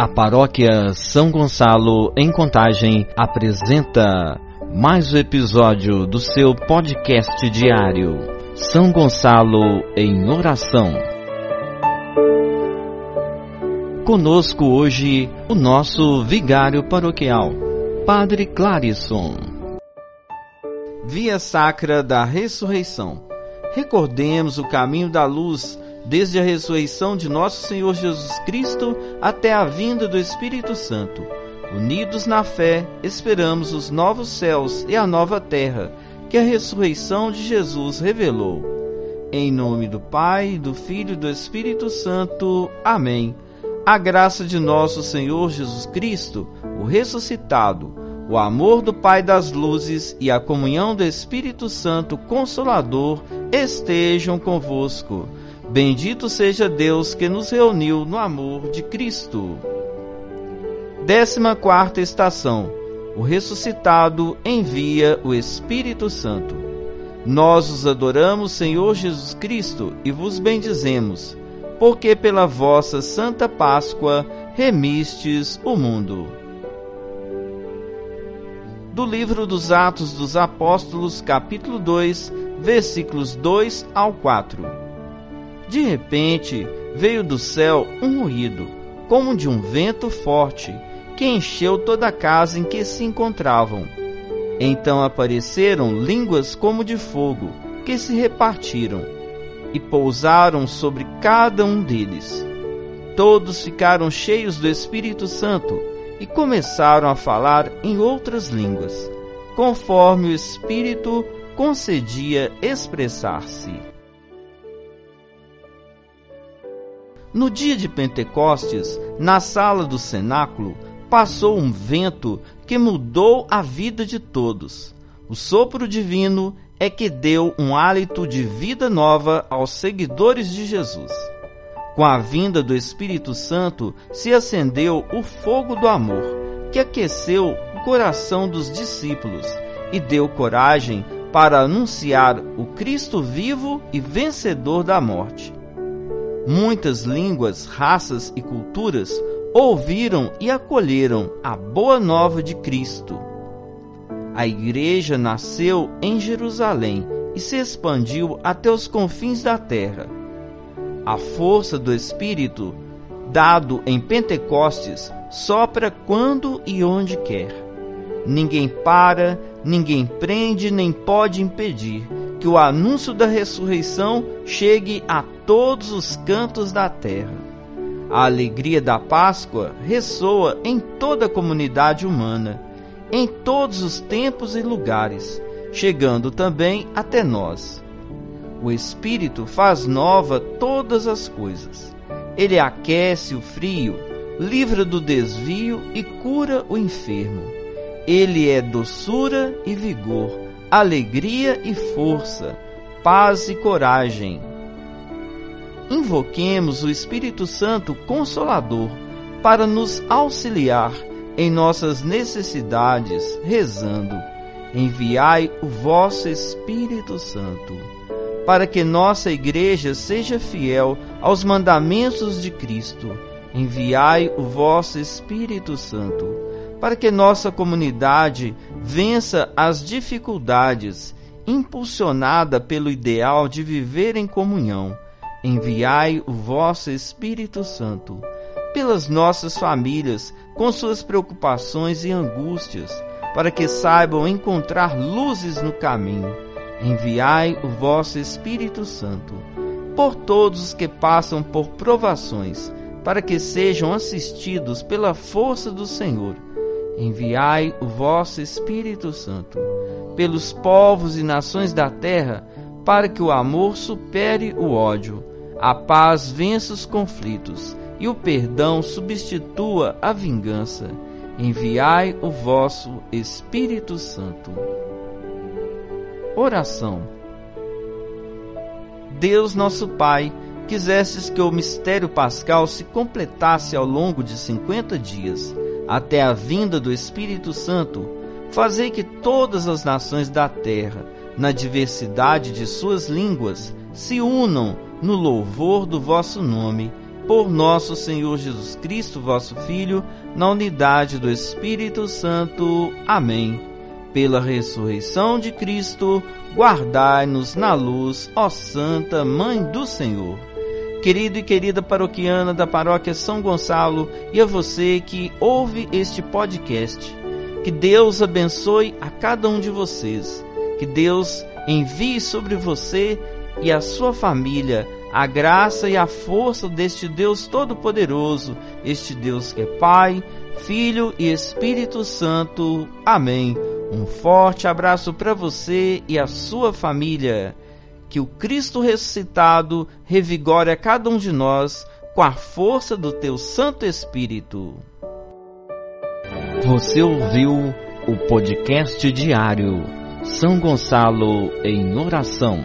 A paróquia São Gonçalo, em Contagem, apresenta mais um episódio do seu podcast diário. São Gonçalo em Oração. Conosco hoje o nosso vigário paroquial, Padre Clarisson. Via Sacra da Ressurreição. Recordemos o caminho da luz desde a ressurreição de nosso Senhor Jesus Cristo até a vinda do Espírito Santo. Unidos na fé, esperamos os novos céus e a nova terra que a ressurreição de Jesus revelou. Em nome do Pai, do Filho e do Espírito Santo. Amém. A graça de nosso Senhor Jesus Cristo, o ressuscitado, o amor do Pai das luzes e a comunhão do Espírito Santo Consolador estejam convosco. Bendito seja Deus que nos reuniu no amor de Cristo. Décima quarta estação. O ressuscitado envia o Espírito Santo. Nós os adoramos, Senhor Jesus Cristo, e vos bendizemos, porque pela vossa Santa Páscoa remistes o mundo. Do livro dos Atos dos Apóstolos, capítulo 2, versículos 2 ao 4. De repente, veio do céu um ruído, como de um vento forte, que encheu toda a casa em que se encontravam. Então apareceram línguas como de fogo, que se repartiram e pousaram sobre cada um deles. Todos ficaram cheios do Espírito Santo e começaram a falar em outras línguas, conforme o Espírito concedia expressar-se. No dia de Pentecostes, na sala do cenáculo, passou um vento que mudou a vida de todos. O sopro divino é que deu um hálito de vida nova aos seguidores de Jesus. Com a vinda do Espírito Santo se acendeu o fogo do amor, que aqueceu o coração dos discípulos e deu coragem para anunciar o Cristo vivo e vencedor da morte. Muitas línguas, raças e culturas ouviram e acolheram a boa nova de Cristo. A igreja nasceu em Jerusalém e se expandiu até os confins da terra. A força do Espírito, dado em Pentecostes, sopra quando e onde quer. Ninguém para, ninguém prende, nem pode impedir que o anúncio da ressurreição chegue a todos os cantos da terra. A alegria da Páscoa ressoa em toda a comunidade humana, em todos os tempos e lugares, chegando também até nós. O Espírito faz nova todas as coisas. Ele aquece o frio, livra do desvio e cura o enfermo. Ele é doçura e vigor alegria e força, paz e coragem. Invoquemos o Espírito Santo Consolador para nos auxiliar em nossas necessidades, rezando: Enviai o vosso Espírito Santo, para que nossa igreja seja fiel aos mandamentos de Cristo. Enviai o vosso Espírito Santo para que nossa comunidade vença as dificuldades, impulsionada pelo ideal de viver em comunhão. Enviai o vosso Espírito Santo pelas nossas famílias, com suas preocupações e angústias, para que saibam encontrar luzes no caminho. Enviai o vosso Espírito Santo por todos os que passam por provações, para que sejam assistidos pela força do Senhor enviai o vosso Espírito Santo pelos povos e nações da terra, para que o amor supere o ódio, a paz vença os conflitos e o perdão substitua a vingança. Enviai o vosso Espírito Santo. Oração. Deus nosso Pai, quisestes que o mistério pascal se completasse ao longo de cinquenta dias até a vinda do Espírito Santo, fazei que todas as nações da terra, na diversidade de suas línguas, se unam no louvor do vosso nome, por nosso Senhor Jesus Cristo, vosso Filho, na unidade do Espírito Santo. Amém. Pela ressurreição de Cristo, guardai-nos na luz, ó Santa Mãe do Senhor. Querido e querida paroquiana da Paróquia São Gonçalo e a você que ouve este podcast, que Deus abençoe a cada um de vocês, que Deus envie sobre você e a sua família a graça e a força deste Deus Todo-Poderoso, este Deus que é Pai, Filho e Espírito Santo. Amém. Um forte abraço para você e a sua família. Que o Cristo ressuscitado revigore a cada um de nós com a força do teu Santo Espírito. Você ouviu o podcast diário São Gonçalo em Oração.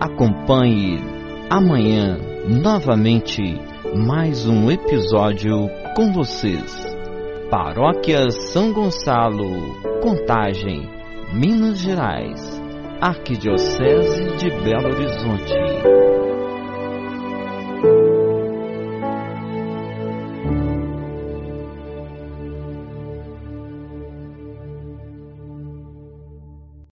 Acompanhe amanhã novamente mais um episódio com vocês. Paróquia São Gonçalo, Contagem, Minas Gerais, Arquidiocese de Belo Horizonte.